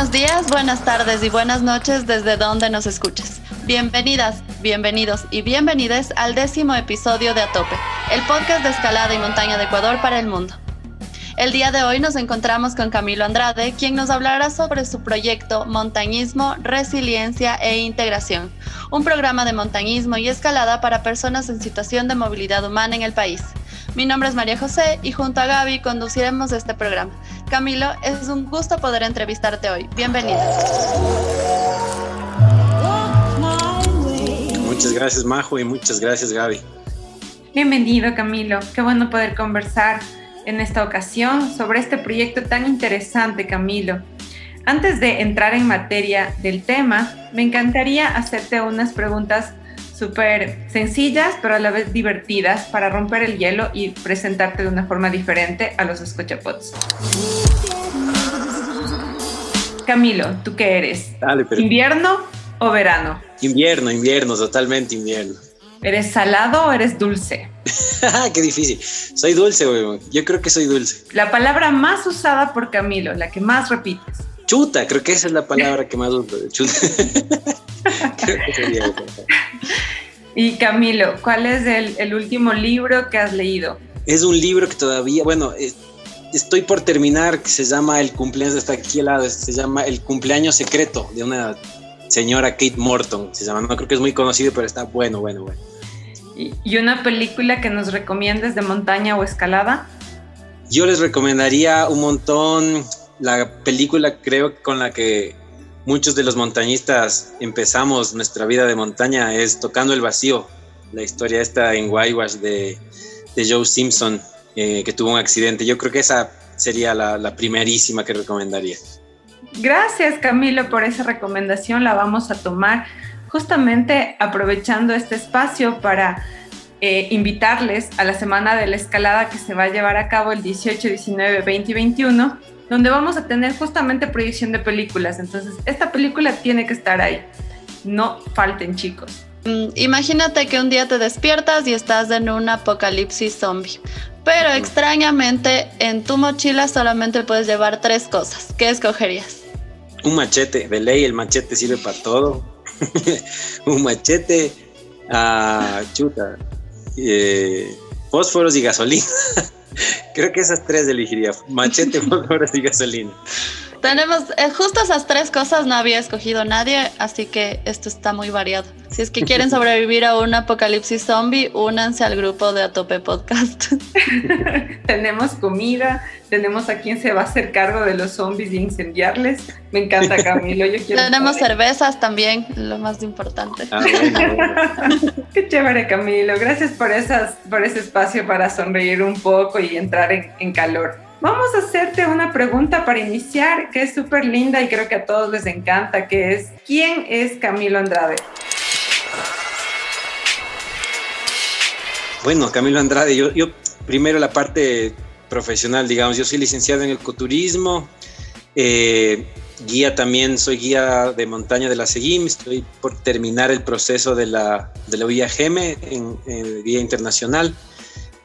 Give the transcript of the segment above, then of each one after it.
Buenos días, buenas tardes y buenas noches desde donde nos escuches. Bienvenidas, bienvenidos y bienvenidas al décimo episodio de Atope, el podcast de escalada y montaña de Ecuador para el mundo. El día de hoy nos encontramos con Camilo Andrade, quien nos hablará sobre su proyecto Montañismo, Resiliencia e Integración, un programa de montañismo y escalada para personas en situación de movilidad humana en el país. Mi nombre es María José y junto a Gaby conduciremos este programa. Camilo, es un gusto poder entrevistarte hoy. Bienvenida. Muchas gracias Majo y muchas gracias Gaby. Bienvenido Camilo, qué bueno poder conversar en esta ocasión sobre este proyecto tan interesante Camilo. Antes de entrar en materia del tema, me encantaría hacerte unas preguntas súper sencillas, pero a la vez divertidas para romper el hielo y presentarte de una forma diferente a los escuchapots. Camilo, ¿tú qué eres? Dale, pero... ¿Invierno o verano? Invierno, invierno, totalmente invierno. ¿Eres salado o eres dulce? qué difícil. Soy dulce, güey. Yo creo que soy dulce. La palabra más usada por Camilo, la que más repites. Chuta, creo que esa es la palabra que más uso. Chuta. creo que sería esa. Y Camilo, ¿cuál es el, último libro que has leído? Es un libro que todavía, bueno, estoy por terminar, que se llama El cumpleaños, está aquí al lado, se llama El cumpleaños secreto de una señora Kate Morton, se llama, no creo que es muy conocido, pero está bueno, bueno, bueno. ¿Y una película que nos recomiendes de montaña o escalada? Yo les recomendaría un montón la película, creo, con la que muchos de los montañistas empezamos nuestra vida de montaña es Tocando el Vacío, la historia esta en Whitewash de, de Joe Simpson, eh, que tuvo un accidente. Yo creo que esa sería la, la, primerísima que recomendaría. Gracias Camilo por esa recomendación, la vamos a tomar justamente aprovechando este espacio para eh, invitarles a la Semana de la Escalada que se va a llevar a cabo el 18, 19, 20 y 21 donde vamos a tener justamente proyección de películas. Entonces, esta película tiene que estar ahí. No falten, chicos. Mm, imagínate que un día te despiertas y estás en un apocalipsis zombie. Pero extrañamente en tu mochila solamente puedes llevar tres cosas. ¿Qué escogerías? Un machete, de ley el machete sirve para todo. un machete, uh, chuta, eh, fósforos y gasolina. Creo que esas tres elegiría. Machete, fósforos y gasolina. Tenemos eh, justo esas tres cosas, no había escogido nadie, así que esto está muy variado. Si es que quieren sobrevivir a un apocalipsis zombie, únanse al grupo de Atope Podcast. tenemos comida, tenemos a quien se va a hacer cargo de los zombies y incendiarles. Me encanta, Camilo. Yo quiero tenemos cervezas también, lo más importante. Ah, Qué chévere, Camilo. Gracias por, esas, por ese espacio para sonreír un poco y entrar en, en calor. Vamos a hacerte una pregunta para iniciar que es súper linda y creo que a todos les encanta, que es, ¿quién es Camilo Andrade? Bueno, Camilo Andrade, yo, yo primero la parte profesional, digamos, yo soy licenciado en ecoturismo, eh, guía también, soy guía de montaña de la SEGIM, estoy por terminar el proceso de la, de la en, en guía internacional.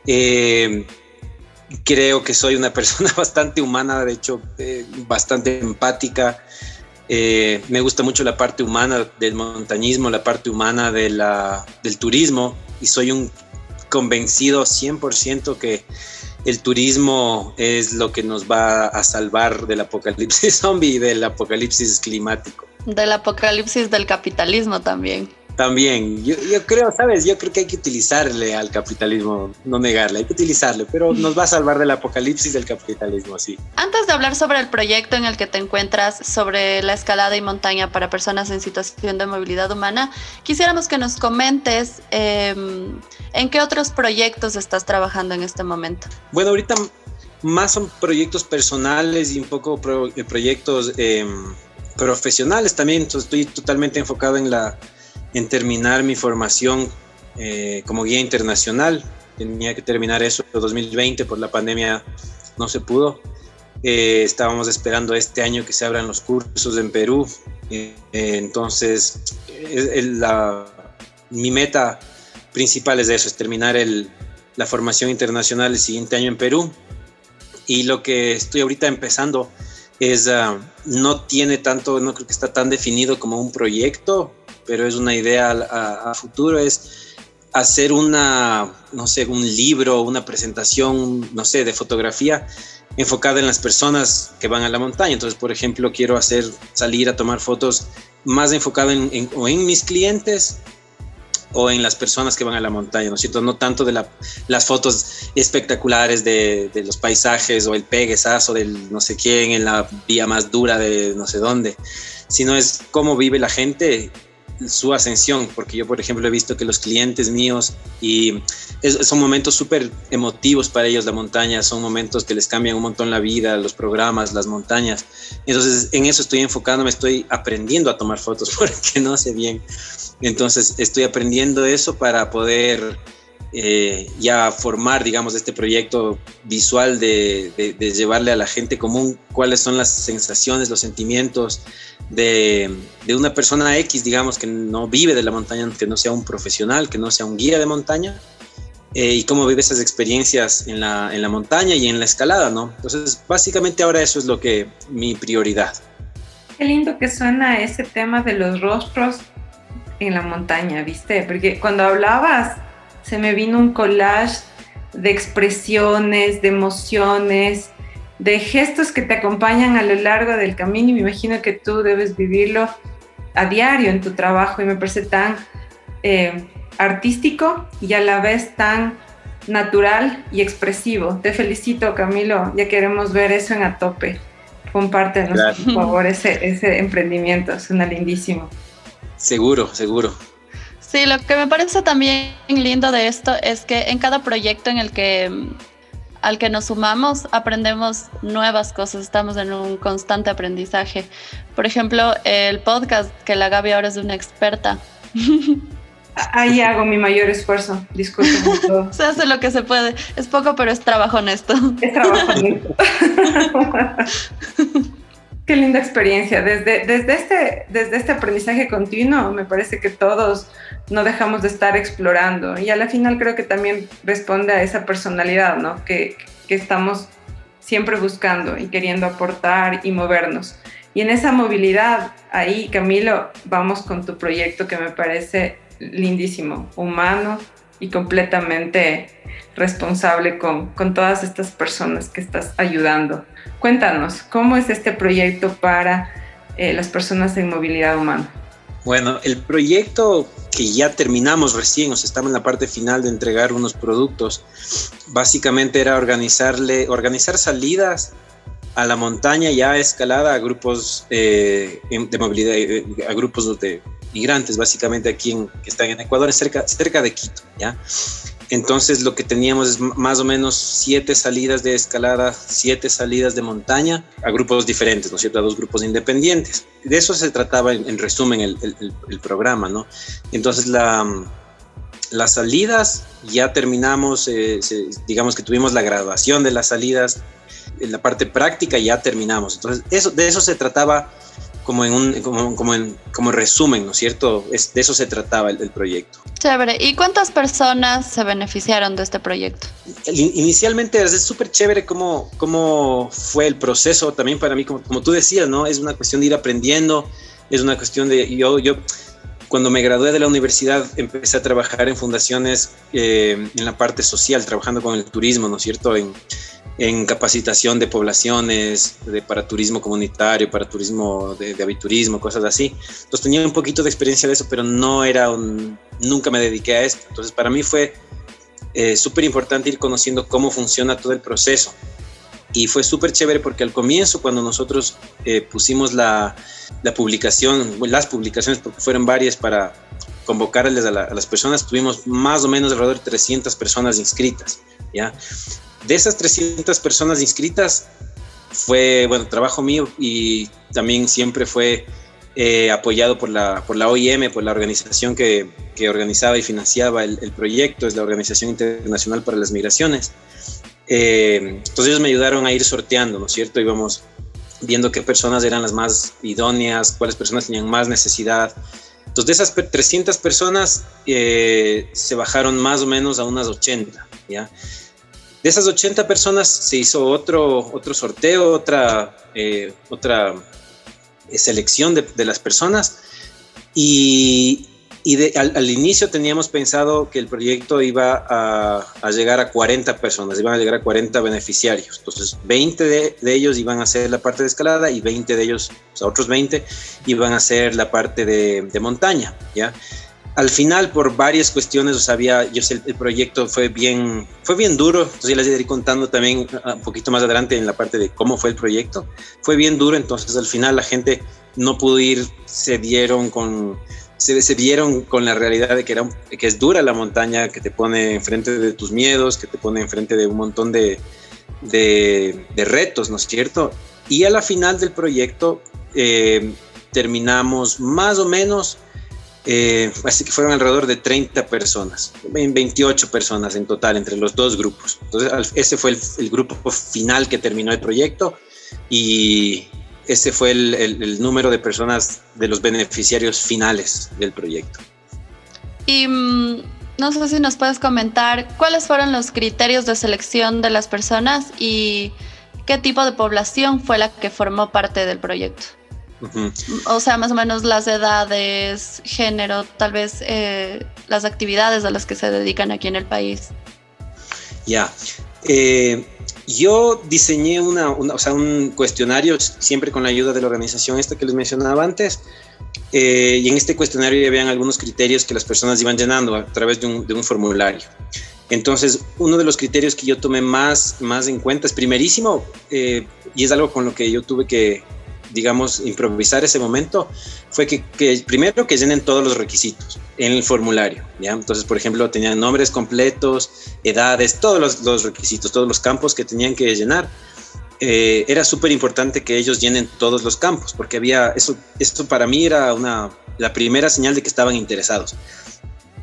Eh, creo que soy una persona bastante humana, de hecho, eh, bastante empática. Eh, me gusta mucho la parte humana del montañismo, la parte humana de la, del turismo y soy un convencido 100% que el turismo es lo que nos va a salvar del apocalipsis zombie y del apocalipsis climático. Del apocalipsis del capitalismo también. También, yo, creo, ¿sabes? Yo creo que hay que utilizarle al capitalismo, no negarle, hay que utilizarle, pero nos va a salvar del apocalipsis del capitalismo, sí. Antes de hablar sobre el proyecto en el que te encuentras, sobre la escalada y montaña para personas en situación de movilidad humana, quisiéramos que nos comentes em, en qué otros proyectos estás trabajando en este momento. Bueno, ahorita más son proyectos personales y un poco eh, proyectos em, profesionales también, estoy totalmente enfocado en la en terminar mi formación eh, como guía internacional. Tenía que terminar eso en 2020, por la pandemia no se pudo. Eh, estábamos esperando este año que se abran los cursos en Perú. Eh, entonces, la, mi meta principal es eso, es terminar el, la formación internacional el siguiente año en Perú. Y lo que estoy ahorita empezando es, ah, no tiene tanto, no creo que está tan definido como un proyecto, pero es una idea a, futuro, es hacer una, no sé, un libro, una presentación, no sé, de fotografía enfocada en las personas que van a la montaña. Entonces, por ejemplo, quiero hacer, salir a tomar fotos más enfocado en, o en mis clientes o en las personas que van a la montaña, ¿no es cierto? No tanto de las fotos espectaculares de, de, los paisajes o el peguesazo del no sé quién en la vía más dura de no sé dónde, sino es cómo vive la gente su ascensión, porque yo, por ejemplo, he visto que los clientes míos y son momentos súper emotivos para ellos la montaña, son momentos que les cambian un montón la vida, los programas, las montañas. Entonces, en eso estoy enfocándome, estoy aprendiendo a tomar fotos porque no sé bien. Entonces, estoy aprendiendo eso para poder eh, ya formar, digamos, este proyecto visual de, de llevarle a la gente común cuáles son las sensaciones, los sentimientos, de, una persona X, digamos, que no vive de la montaña, que no sea un profesional, que no sea un guía de montaña, eh, y cómo vive esas experiencias en la, en la montaña y en la escalada, ¿no? Entonces, básicamente ahora eso es lo que mi prioridad. Qué lindo que suena ese tema de los rostros en la montaña, ¿viste? Porque cuando hablabas, se me vino un collage de expresiones, de emociones, de gestos que te acompañan a lo largo del camino y me imagino que tú debes vivirlo a diario en tu trabajo y me parece tan eh, artístico y a la vez tan natural y expresivo. Te felicito, Camilo, ya queremos ver eso en a tope. Compártenos, por favor, ese, ese emprendimiento, suena lindísimo. Seguro, seguro. Sí, lo que me parece también lindo de esto es que en cada proyecto en el que al que nos sumamos aprendemos nuevas cosas, estamos en un constante aprendizaje. Por ejemplo, el podcast, que la Gaby ahora es una experta. Ahí hago mi mayor esfuerzo, disculpe. se hace lo que se puede. Es poco, pero es trabajo honesto. Es trabajo honesto. Qué linda experiencia. Desde, desde, este, desde este aprendizaje continuo, me parece que todos no dejamos de estar explorando. Y a la final creo que también responde a esa personalidad, ¿no? Que, que estamos siempre buscando y queriendo aportar y movernos. Y en esa movilidad, ahí, Camilo, vamos con tu proyecto que me parece lindísimo, humano y completamente responsable con, con todas estas personas que estás ayudando. Cuéntanos, ¿cómo es este proyecto para eh, las personas en movilidad humana? Bueno, el proyecto que ya terminamos recién, o sea, estamos en la parte final de entregar unos productos, básicamente era organizarle, organizar salidas a la montaña ya escalada a grupos eh, de movilidad, eh, a grupos de migrantes, básicamente aquí en, que están en Ecuador, cerca, cerca de Quito, ¿ya? Entonces lo que teníamos es más o menos siete salidas de escalada, siete salidas de montaña a grupos diferentes, ¿no es cierto? A dos grupos independientes. De eso se trataba en, resumen el, programa, ¿no? Entonces la, las salidas ya terminamos, eh, digamos que tuvimos la graduación de las salidas, en la parte práctica ya terminamos. Entonces eso, de eso se trataba como en un como, como, en, como resumen, ¿no es cierto? Es, de eso se trataba el, proyecto. Chévere. ¿Y cuántas personas se beneficiaron de este proyecto? inicialmente es súper chévere cómo, cómo fue el proceso también para mí, como, como, tú decías, ¿no? Es una cuestión de ir aprendiendo, es una cuestión de yo, yo cuando me gradué de la universidad empecé a trabajar en fundaciones eh, en la parte social, trabajando con el turismo, ¿no es cierto? En, en capacitación de poblaciones, de, para turismo comunitario, para turismo de, de aviturismo, cosas así. Entonces tenía un poquito de experiencia de eso, pero no era un, nunca me dediqué a esto. Entonces para mí fue eh, súper importante ir conociendo cómo funciona todo el proceso. Y fue súper chévere porque al comienzo, cuando nosotros eh, pusimos la, la, publicación, las publicaciones, porque fueron varias para convocarles a, a, las personas, tuvimos más o menos alrededor de 300 personas inscritas, ¿ya? De esas 300 personas inscritas, fue, bueno, trabajo mío y también siempre fue eh, apoyado por la, por la OIM, por la organización que, que organizaba y financiaba el, el, proyecto, es la Organización Internacional para las Migraciones. Eh, entonces ellos me ayudaron a ir sorteando, ¿no es cierto? Íbamos viendo qué personas eran las más idóneas, cuáles personas tenían más necesidad. Entonces de esas 300 personas eh, se bajaron más o menos a unas 80, ¿ya? De esas 80 personas se hizo otro, otro sorteo, otra, eh, otra eh, selección de, de, las personas y, y de, al, al, inicio teníamos pensado que el proyecto iba a, a, llegar a 40 personas, iban a llegar a 40 beneficiarios. Entonces 20 de, de, ellos iban a hacer la parte de escalada y 20 de ellos, o sea, otros 20, iban a hacer la parte de, de montaña, ¿ya? al final por varias cuestiones, o sea, había, yo sé, el, proyecto fue bien, fue bien duro, entonces ya les iré contando también uh, un poquito más adelante en la parte de cómo fue el proyecto. Fue bien duro, entonces al final la gente no pudo ir, se dieron con, se, se con la realidad de que, era, que es dura la montaña, que te pone enfrente de tus miedos, que te pone enfrente de un montón de, de, de retos, ¿no es cierto? Y a la final del proyecto eh, terminamos más o menos eh, así que fueron alrededor de 30 personas, 28 personas en total entre los dos grupos. Entonces, ese fue el, el grupo final que terminó el proyecto y ese fue el, el, el, número de personas de los beneficiarios finales del proyecto. Y mm, no sé si nos puedes comentar cuáles fueron los criterios de selección de las personas y qué tipo de población fue la que formó parte del proyecto. Uh -huh. O sea, más o menos las edades, género, tal vez eh, las actividades a las que se dedican aquí en el país. Ya. Eh, yo diseñé una, un cuestionario siempre con la ayuda de la organización esta que les mencionaba antes. Eh, y en este cuestionario habían algunos criterios que las personas iban llenando a través de un, de un formulario. Entonces, uno de los criterios que yo tomé más, más en cuenta es primerísimo, eh, y es algo con lo que yo tuve que, digamos, improvisar ese momento, fue que, que, primero que llenen todos los requisitos en el formulario, ¿ya? Entonces, por ejemplo, tenían nombres completos, edades, todos los, los requisitos, todos los campos que tenían que llenar. Eh, era súper importante que ellos llenen todos los campos, porque había, eso, esto para mí era una, la primera señal de que estaban interesados.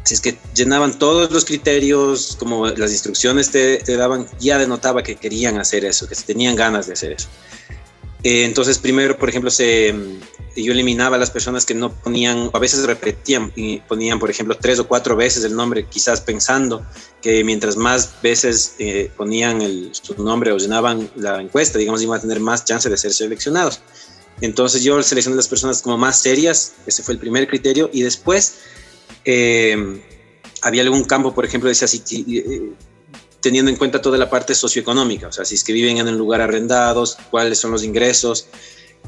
Si es que llenaban todos los criterios, como las instrucciones te, te daban, ya denotaba que querían hacer eso, que tenían ganas de hacer eso. Eh, entonces, primero, por ejemplo, yo eliminaba a las personas que no ponían, a veces repetían y ponían, por ejemplo, tres o cuatro veces el nombre, quizás pensando que mientras más veces eh, ponían el, su nombre o llenaban la encuesta, digamos, iban a tener más chance de ser seleccionados. Entonces yo seleccioné las personas como más serias, ese fue el primer criterio, y después eh, había algún campo, por ejemplo, decía si, teniendo en cuenta toda la parte socioeconómica, o sea, si es que viven en un lugar arrendados, cuáles son los ingresos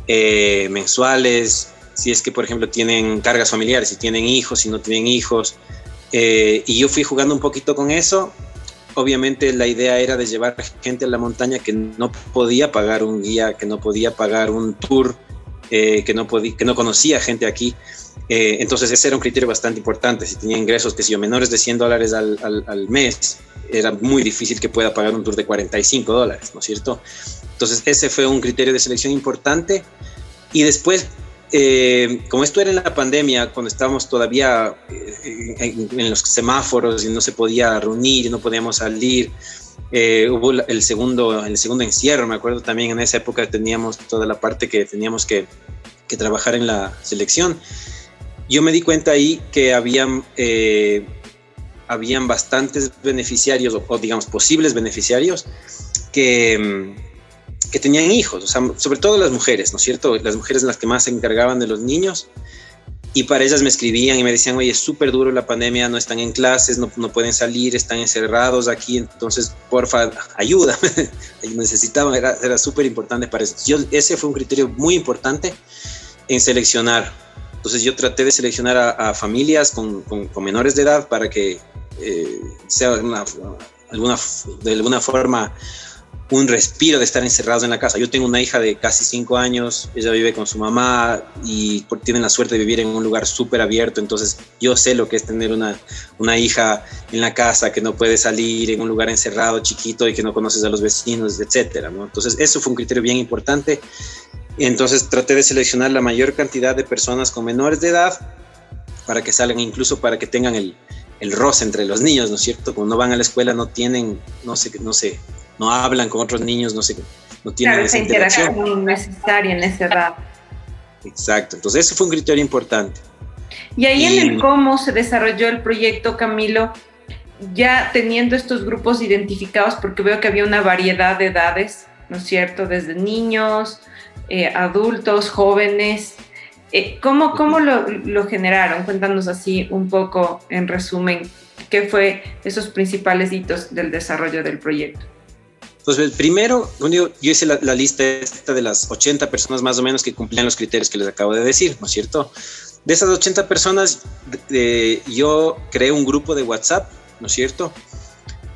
eh, mensuales, si es que, por ejemplo, tienen cargas familiares, si tienen hijos, si no tienen hijos. Eh, y yo fui jugando un poquito con eso. Obviamente la idea era de llevar gente a la montaña que no podía pagar un guía, que no podía pagar un tour, eh, que, no podía, que no conocía gente aquí. Eh, entonces ese era un criterio bastante importante. Si tenía ingresos, que si yo, menores de 100 dólares al, al, al, mes, era muy difícil que pueda pagar un tour de 45 dólares, ¿no es cierto? Entonces ese fue un criterio de selección importante. Y después, eh, como esto era en la pandemia, cuando estábamos todavía eh, en, en, los semáforos y no se podía reunir, no podíamos salir, eh, hubo el segundo, el segundo encierro, me acuerdo también en esa época teníamos toda la parte que teníamos que, que trabajar en la selección yo me di cuenta ahí que habían, eh, habían bastantes beneficiarios, o, o, digamos posibles beneficiarios, que, que tenían hijos, o sea, sobre todo las mujeres, ¿no es cierto? Las mujeres las que más se encargaban de los niños. Y para ellas me escribían y me decían, oye, es súper duro la pandemia, no están en clases, no, no, pueden salir, están encerrados aquí, entonces, porfa, ayuda. Necesitaban, era, era súper importante para eso. Yo, ese fue un criterio muy importante en seleccionar. Entonces yo traté de seleccionar a, familias con, con, menores de edad para que eh, sea una, alguna, de alguna forma un respiro de estar encerrados en la casa. Yo tengo una hija de casi cinco años, ella vive con su mamá y tiene la suerte de vivir en un lugar súper abierto, entonces yo sé lo que es tener una, una hija en la casa que no puede salir en un lugar encerrado, chiquito y que no conoces a los vecinos, etcétera, ¿no? Entonces eso fue un criterio bien importante. Entonces traté de seleccionar la mayor cantidad de personas con menores de edad para que salgan, incluso para que tengan el, el roce entre los niños, ¿no es cierto? Cuando van a la escuela no tienen, no sé, no sé, no hablan con otros niños, no sé, no tienen esa interacción necesaria en esa edad. Exacto, entonces eso fue un criterio importante. Y ahí en el cómo se desarrolló el proyecto, Camilo, ya teniendo estos grupos identificados, porque veo que había una variedad de edades, ¿no es cierto? Desde niños, eh, adultos, jóvenes. Eh, ¿Cómo, cómo lo, lo, generaron? Cuéntanos así un poco, en resumen, qué fue esos principales hitos del desarrollo del proyecto. Pues el primero, yo hice la, lista esta de las 80 personas más o menos que cumplían los criterios que les acabo de decir, ¿no es cierto? De esas 80 personas, yo creé un grupo de WhatsApp, ¿no es cierto?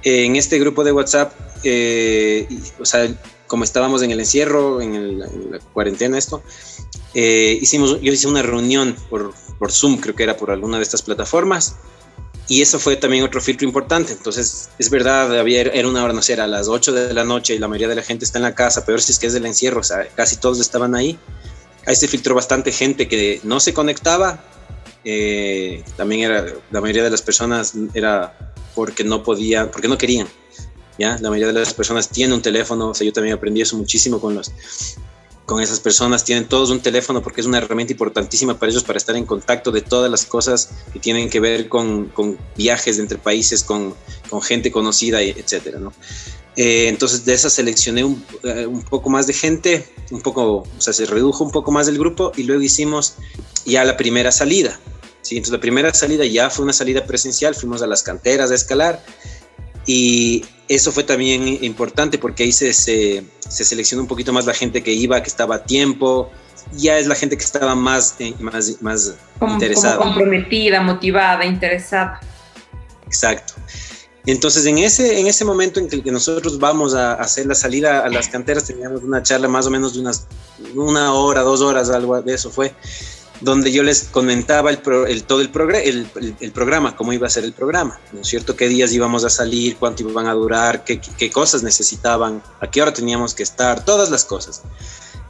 En este grupo de WhatsApp, eh, o sea, como estábamos en el encierro, en, la cuarentena, esto, eh, hicimos, yo hice una reunión por, por Zoom, creo que era por alguna de estas plataformas, y eso fue también otro filtro importante. Entonces, es verdad, había, era una hora, no sé, a las 8 de la noche y la mayoría de la gente está en la casa, peor si es que es del encierro, o sea, casi todos estaban ahí. Ahí se filtró bastante gente que no se conectaba. Eh, también era, la mayoría de las personas era porque no podían, porque no querían. La mayoría de las personas tienen un teléfono, o sea, yo también aprendí eso muchísimo con los con esas personas, tienen todos un teléfono porque es una herramienta importantísima para ellos para estar en contacto de todas las cosas que tienen que ver con, con viajes entre países, con, con, gente conocida, etcétera, ¿no? Eh, entonces de esa seleccioné un, eh, un, poco más de gente, un poco, o sea, se redujo un poco más el grupo y luego hicimos ya la primera salida. ¿sí? Entonces la primera salida ya fue una salida presencial, fuimos a las canteras a escalar y eso fue también importante porque ahí se, se, seleccionó un poquito más la gente que iba, que estaba a tiempo. Ya es la gente que estaba más, eh, más, más interesada. comprometida, motivada, interesada. Exacto. Entonces, en ese, en ese momento en que nosotros vamos a hacer la salida a las canteras, teníamos una charla más o menos de unas una hora, dos horas, algo de eso fue donde yo les comentaba el, todo el, programa, cómo iba a ser el programa, ¿no es cierto? ¿Qué días íbamos a salir? ¿Cuánto iban a durar? ¿Qué, qué cosas necesitaban? ¿A qué hora teníamos que estar? Todas las cosas.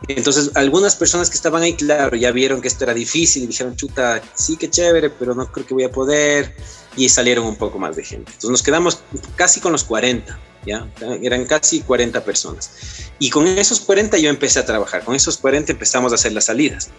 Entonces, algunas personas que estaban ahí, claro, ya vieron que esto era difícil y dijeron, chuta, sí que chévere, pero no creo que voy a poder. Y salieron un poco más de gente. Entonces, nos quedamos casi con los 40, ¿ya? Eran casi 40 personas. Y con esos 40 yo empecé a trabajar. Con esos 40 empezamos a hacer las salidas.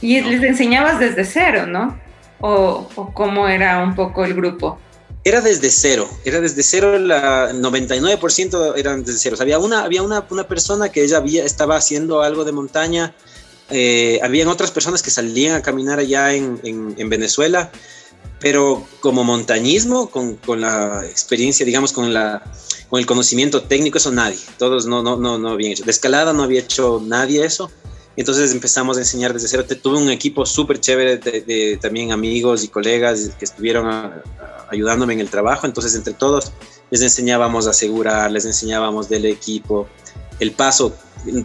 Y les enseñabas desde cero, ¿no? O, cómo era un poco el grupo. Era desde cero, era desde cero, la 99% eran desde cero. había una, había una, una, persona que ella había, estaba haciendo algo de montaña, eh, habían otras personas que salían a caminar allá en, en, Venezuela, pero como montañismo, con, con, la experiencia, digamos, con, la, con el conocimiento técnico, eso nadie, todos no, no, no, no habían hecho. De escalada no había hecho nadie eso. Entonces empezamos a enseñar desde cero. Tuve un equipo súper chévere de, también amigos y colegas que estuvieron ayudándome en el trabajo. Entonces entre todos les enseñábamos a asegurar, les enseñábamos del equipo, el paso.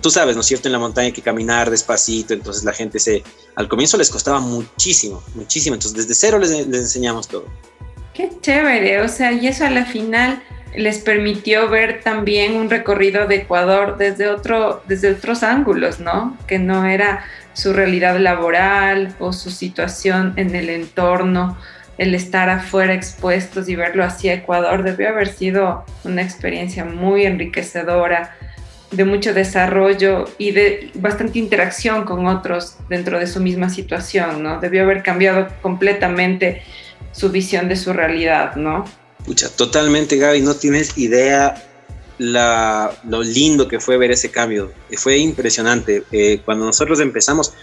Tú sabes, ¿no es cierto? En la montaña hay que caminar despacito. Entonces la gente se... Al comienzo les costaba muchísimo, muchísimo. Entonces desde cero les, les enseñamos todo. Qué chévere. O sea, y eso a la final les permitió ver también un recorrido de Ecuador desde, otro, desde otros ángulos, ¿no? Que no era su realidad laboral o su situación en el entorno, el estar afuera expuestos y verlo hacia Ecuador debió haber sido una experiencia muy enriquecedora, de mucho desarrollo y de bastante interacción con otros dentro de su misma situación, ¿no? Debió haber cambiado completamente su visión de su realidad, ¿no? Pucha, totalmente, Gaby, no tienes idea lo lindo que fue ver ese cambio. Fue impresionante. Eh, cuando nosotros empezamos,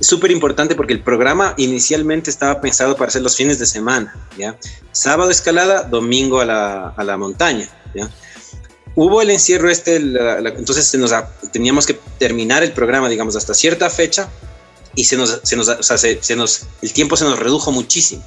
súper importante porque el programa inicialmente estaba pensado para hacer los fines de semana. ¿ya? Sábado escalada, domingo a la, a la montaña. ¿ya? Hubo el encierro este, entonces se nos, teníamos que terminar el programa, digamos, hasta cierta fecha y se nos, se nos, o sea, se nos, el tiempo se nos redujo muchísimo.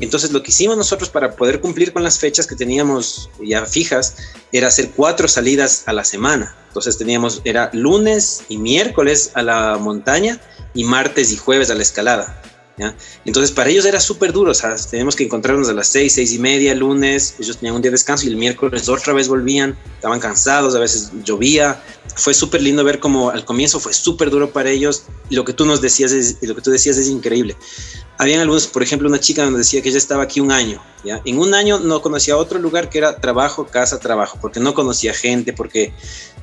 Entonces lo que hicimos nosotros para poder cumplir con las fechas que teníamos ya fijas era hacer cuatro salidas a la semana. Entonces teníamos, era lunes y miércoles a la montaña y martes y jueves a la escalada. Entonces para ellos era súper duro, o sea, teníamos que encontrarnos a las seis, seis y media, lunes, ellos tenían un día de descanso y el miércoles otra vez volvían, estaban cansados, a veces llovía, fue súper lindo ver como al comienzo fue súper duro para ellos lo que tú nos decías es, lo que tú decías es increíble. Habían algunos, por ejemplo, una chica nos decía que ella estaba aquí un año, ¿ya? En un año no conocía otro lugar que era trabajo, casa, trabajo, porque no conocía gente, porque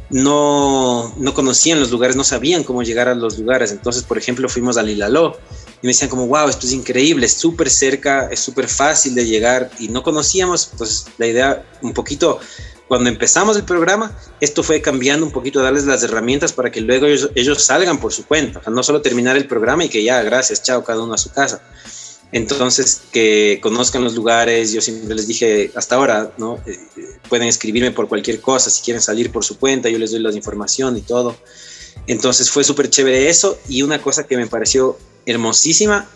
no, no conocían los lugares, no sabían cómo llegar a los lugares. Entonces, por ejemplo, fuimos a Lilaló y me decían como, wow, esto es increíble, es súper cerca, es súper fácil de llegar y no conocíamos. Entonces, la idea un poquito cuando empezamos el programa, esto fue cambiando un poquito, darles las herramientas para que luego ellos, salgan por su cuenta, no solo terminar el programa y que ya, gracias, chao, cada uno a su casa. Entonces, que conozcan los lugares, yo siempre les dije hasta ahora, ¿no? Eh, pueden escribirme por cualquier cosa, si quieren salir por su cuenta, yo les doy la información y todo. Entonces fue súper chévere eso y una cosa que me pareció hermosísima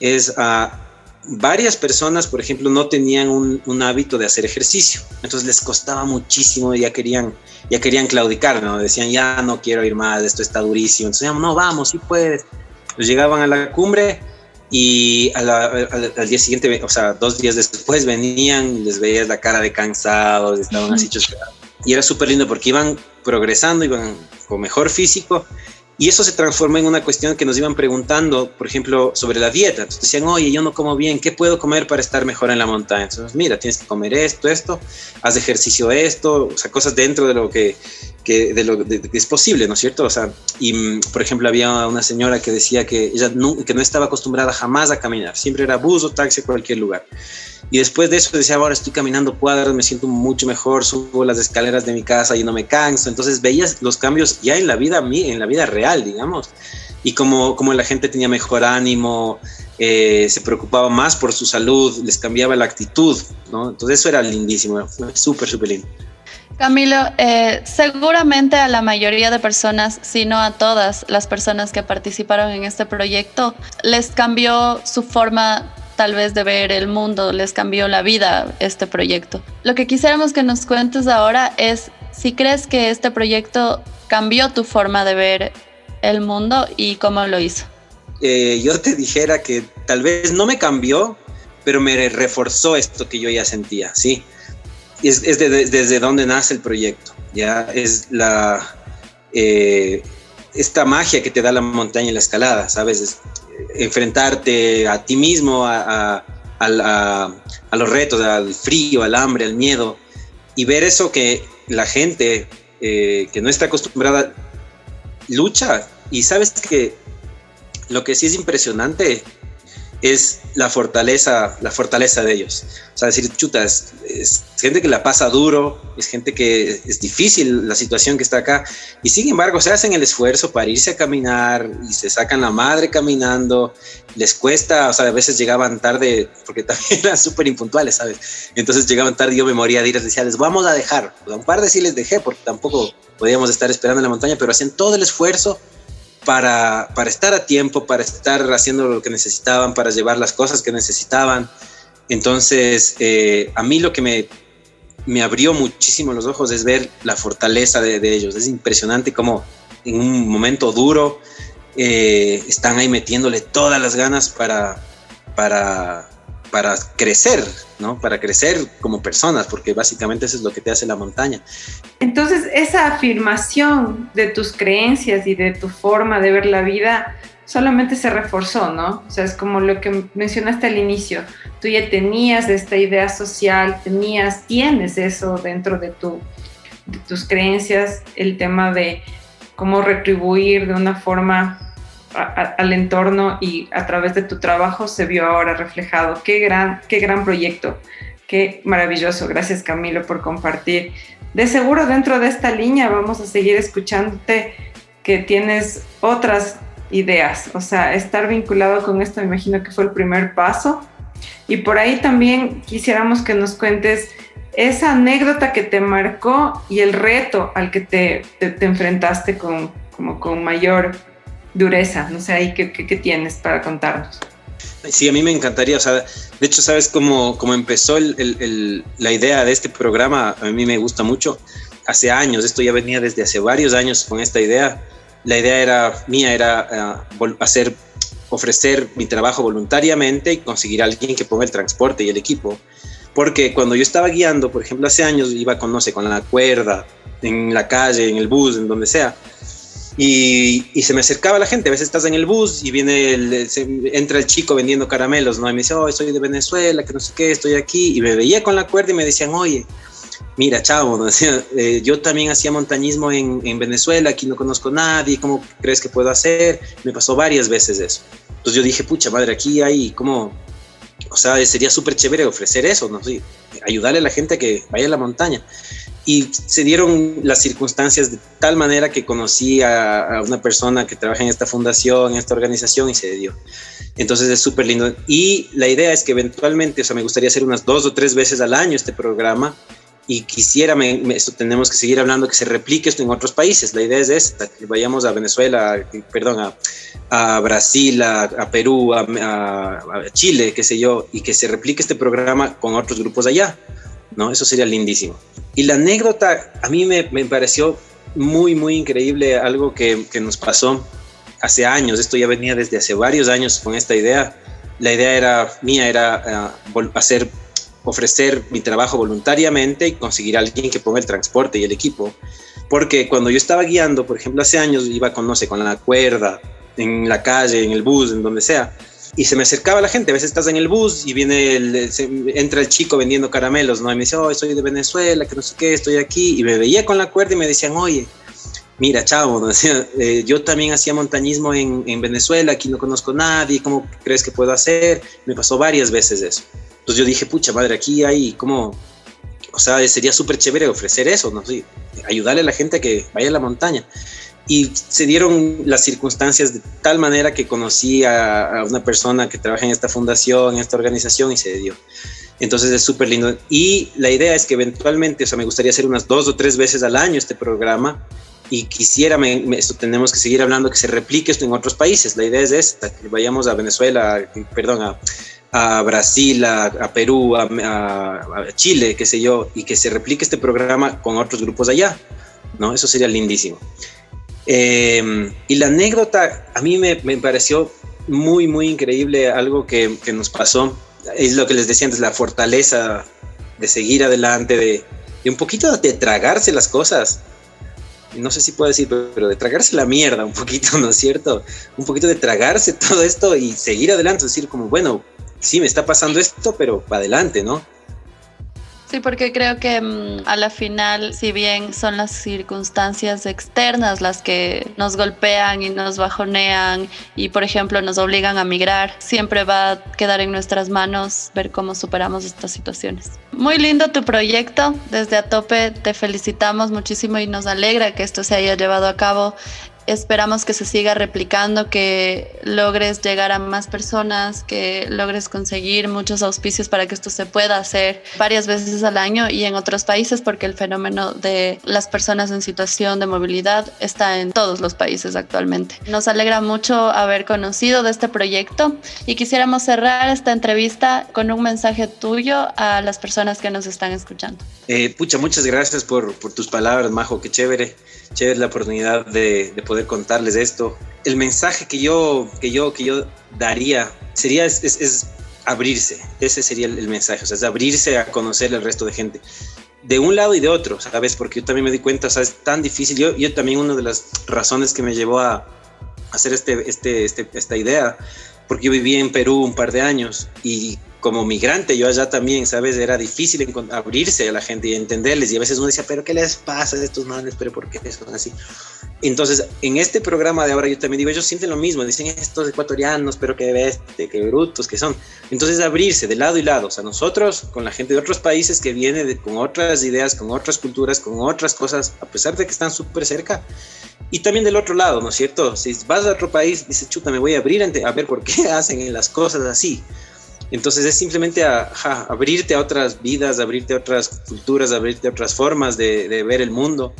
es a varias personas, por ejemplo, no tenían un, hábito de hacer ejercicio, entonces les costaba muchísimo, ya querían, ya querían claudicar, ¿no? Decían, ya no quiero ir más, esto está durísimo, entonces, no, vamos, sí puedes. Pues llegaban a la cumbre y al, día siguiente, o sea, dos días después venían y les veías la cara de cansados, estaban así Y era súper lindo porque iban progresando, iban con mejor físico y eso se transforma en una cuestión que nos iban preguntando, por ejemplo, sobre la dieta. Entonces decían, oye, yo no como bien, ¿qué puedo comer para estar mejor en la montaña? Entonces, mira, tienes que comer esto, esto, haz ejercicio esto, o sea, cosas dentro de lo que, que de lo que es posible, ¿no es cierto? O sea, y mm, por ejemplo, había una señora que decía que ella no, que no estaba acostumbrada jamás a caminar, siempre era bus o taxi a cualquier lugar. Y después de eso decía, ahora estoy caminando cuadras, me siento mucho mejor, subo las escaleras de mi casa y no me canso. Entonces veías los cambios ya en la vida, en la vida real, digamos. Y como, como la gente tenía mejor ánimo, eh, se preocupaba más por su salud, les cambiaba la actitud, ¿no? Entonces eso era lindísimo, fue súper, súper lindo. Camilo, eh, seguramente a la mayoría de personas, si no a todas las personas que participaron en este proyecto, les cambió su forma tal vez de ver el mundo, les cambió la vida este proyecto. Lo que quisiéramos que nos cuentes ahora es si crees que este proyecto cambió tu forma de ver el mundo y cómo lo hizo. Eh, yo te dijera que tal vez no me cambió, pero me reforzó esto que yo ya sentía, ¿sí? Es, es desde donde nace el proyecto, ya es la... Eh, esta magia que te da la montaña y la escalada, ¿sabes? enfrentarte a ti mismo, a, los retos, al frío, al hambre, al miedo, y ver eso que la gente eh, que no está acostumbrada lucha. Y sabes que lo que sí es impresionante es la fortaleza, la fortaleza de ellos. O sea, decir, chuta, es, gente que la pasa duro, es gente que es difícil la situación que está acá, y sin embargo se hacen el esfuerzo para irse a caminar y se sacan la madre caminando, les cuesta, o sea, a veces llegaban tarde, porque también eran súper impuntuales, ¿sabes? Entonces llegaban tarde y yo me moría de ir, decía, les vamos a dejar. un par de sí les dejé, porque tampoco podíamos estar esperando en la montaña, pero hacían todo el esfuerzo para, estar a tiempo, para estar haciendo lo que necesitaban, para llevar las cosas que necesitaban. Entonces, eh, a mí lo que me, abrió muchísimo los ojos es ver la fortaleza de, ellos. Es impresionante cómo en un momento duro eh, están ahí metiéndole todas las ganas para, para, para crecer, ¿no? Para crecer como personas, porque básicamente eso es lo que te hace la montaña. Entonces, esa afirmación de tus creencias y de tu forma de ver la vida solamente se reforzó, ¿no? O sea, es como lo que mencionaste al inicio. Tú ya tenías esta idea social, tenías, tienes eso dentro de, tu, tus creencias, el tema de cómo retribuir de una forma al entorno y a través de tu trabajo se vio ahora reflejado. Qué gran, qué gran proyecto. Qué maravilloso. Gracias Camilo por compartir. De seguro dentro de esta línea vamos a seguir escuchándote que tienes otras ideas. O sea, estar vinculado con esto me imagino que fue el primer paso. Y por ahí también quisiéramos que nos cuentes esa anécdota que te marcó y el reto al que te, te, enfrentaste con, como con mayor dureza. No sé, ahí qué, qué, tienes para contarnos. Sí, a mí me encantaría, o sea, de hecho, ¿sabes cómo, cómo empezó el, el, la idea de este programa? A mí me gusta mucho. Hace años, esto ya venía desde hace varios años con esta idea. La idea era mía, era uh, hacer, ofrecer mi trabajo voluntariamente y conseguir a alguien que ponga el transporte y el equipo. Porque cuando yo estaba guiando, por ejemplo, hace años iba con, no sé, con la cuerda, en la calle, en el bus, en donde sea, y, y, se me acercaba la gente. A veces estás en el bus y viene el, entra el chico vendiendo caramelos, ¿no? Y me dice, oh, soy de Venezuela, que no sé qué, estoy aquí. Y me veía con la cuerda y me decían, oye, mira, chavo, ¿no? Eh, yo también hacía montañismo en, en, Venezuela, aquí no conozco a nadie, ¿cómo crees que puedo hacer? Me pasó varias veces eso. Entonces yo dije, pucha madre, aquí hay como, o sea, sería súper chévere ofrecer eso, ¿no? Sí, ayudarle a la gente a que vaya a la montaña y se dieron las circunstancias de tal manera que conocí a, una persona que trabaja en esta fundación, en esta organización y se dio. Entonces es súper lindo. Y la idea es que eventualmente, o sea, me gustaría hacer unas dos o tres veces al año este programa y quisiera, esto tenemos que seguir hablando, que se replique esto en otros países. La idea es esta, que vayamos a Venezuela, perdón, a, a Brasil, a, Perú, a, a Chile, qué sé yo, y que se replique este programa con otros grupos allá. ¿No? Eso sería lindísimo. Y la anécdota a mí me, me pareció muy, muy increíble, algo que, que, nos pasó hace años, esto ya venía desde hace varios años con esta idea. La idea era mía, era uh, hacer, ofrecer mi trabajo voluntariamente y conseguir a alguien que ponga el transporte y el equipo. Porque cuando yo estaba guiando, por ejemplo, hace años iba con, no sé, con la cuerda, en la calle, en el bus, en donde sea, y se me acercaba la gente. A veces estás en el bus y viene el, entra el chico vendiendo caramelos, ¿no? Y me dice, oh, soy de Venezuela, que no sé qué, estoy aquí. Y me veía con la cuerda y me decían, oye, mira, chavo, ¿no? Eh, yo también hacía montañismo en, en, Venezuela, aquí no conozco a nadie, ¿cómo crees que puedo hacer? Me pasó varias veces eso. Entonces yo dije, pucha madre, aquí hay como, o sea, sería súper chévere ofrecer eso, ¿no? Sí, ayudarle a la gente a que vaya a la montaña y se dieron las circunstancias de tal manera que conocí a, una persona que trabaja en esta fundación, en esta organización y se dio. Entonces es súper lindo. Y la idea es que eventualmente, o sea, me gustaría hacer unas dos o tres veces al año este programa y quisiera, esto tenemos que seguir hablando, que se replique esto en otros países. La idea es esta, que vayamos a Venezuela, perdón, a, a Brasil, a, Perú, a, a, Chile, qué sé yo, y que se replique este programa con otros grupos allá, ¿no? Eso sería lindísimo. Eh, y la anécdota a mí me, me, pareció muy, muy increíble, algo que, que, nos pasó. Es lo que les decía antes, la fortaleza de seguir adelante, de, de un poquito de tragarse las cosas. No sé si puedo decir, pero de tragarse la mierda un poquito, ¿no es cierto? Un poquito de tragarse todo esto y seguir adelante, decir como, bueno, sí me está pasando esto, pero adelante, ¿no? Sí, porque creo que mm, a la final, si bien son las circunstancias externas las que nos golpean y nos bajonean y, por ejemplo, nos obligan a migrar, siempre va a quedar en nuestras manos ver cómo superamos estas situaciones. Muy lindo tu proyecto, desde a tope te felicitamos muchísimo y nos alegra que esto se haya llevado a cabo Esperamos que se siga replicando, que logres llegar a más personas, que logres conseguir muchos auspicios para que esto se pueda hacer varias veces al año y en otros países, porque el fenómeno de las personas en situación de movilidad está en todos los países actualmente. Nos alegra mucho haber conocido de este proyecto y quisiéramos cerrar esta entrevista con un mensaje tuyo a las personas que nos están escuchando. Eh, pucha, muchas gracias por, por tus palabras, Majo, qué chévere chévere la oportunidad de, de, poder contarles esto. El mensaje que yo, que yo, que yo daría sería es, es, abrirse, ese sería el, mensaje, o sea, es abrirse a conocer al resto de gente, de un lado y de otro, ¿sabes? Porque yo también me di cuenta, o sea, es tan difícil, yo, yo también una de las razones que me llevó a hacer este, este, este, esta idea, porque yo viví en Perú un par de años y como migrante, yo allá también, ¿sabes? Era difícil abrirse a la gente y entenderles. Y a veces uno decía, pero ¿qué les pasa a estos manes? ¿Pero por qué son así? Entonces, en este programa de ahora yo también digo, ellos sienten lo mismo, dicen estos ecuatorianos, pero qué bestia, qué brutos que son. Entonces, abrirse de lado y lado, o sea, nosotros con la gente de otros países que viene con otras ideas, con otras culturas, con otras cosas, a pesar de que están súper cerca. Y también del otro lado, ¿no es cierto? Si vas a otro país, dices, chuta, me voy a abrir a ver por qué hacen las cosas así. Entonces es simplemente abrirte a otras vidas, abrirte a otras culturas, abrirte a otras formas de, ver el mundo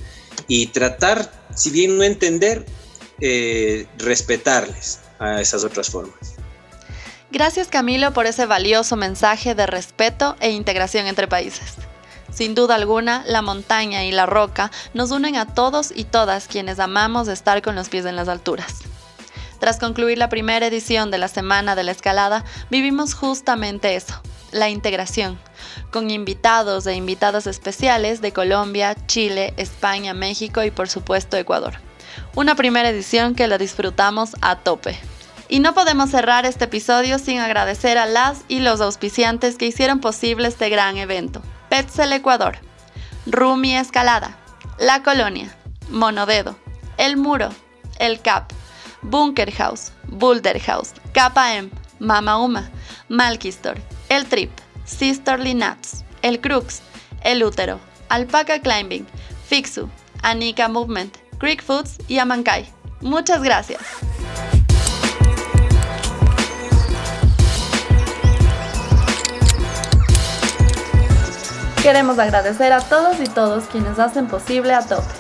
y tratar, si bien no entender, eh, respetarles a esas otras formas. Gracias Camilo por ese valioso mensaje de respeto e integración entre países. Sin duda alguna, la montaña y la roca nos unen a todos y todas quienes amamos estar con los pies en las alturas. Tras concluir la primera edición de la Semana de la Escalada, vivimos justamente eso, la integración, con invitados e invitadas especiales de Colombia, Chile, España, México y por supuesto Ecuador. Una primera edición que la disfrutamos a tope. Y no podemos cerrar este episodio sin agradecer a las y los auspiciantes que hicieron posible este gran evento. Petzel Ecuador, Rumi Escalada, La Colonia, Monodedo, El Muro, El Cap, Bunker House, Boulder House, KM, Mama Uma, Malkistor, El Trip, Sisterly Nuts, El Crux, El Útero, Alpaca Climbing, Fixu, Anika Movement, Creek Foods y Amankai. Muchas gracias. Queremos agradecer a todos y todos quienes hacen posible a tope.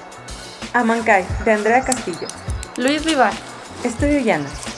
Amankai, de Andrea Castillo. Luis Vivar. Estudio Llanos.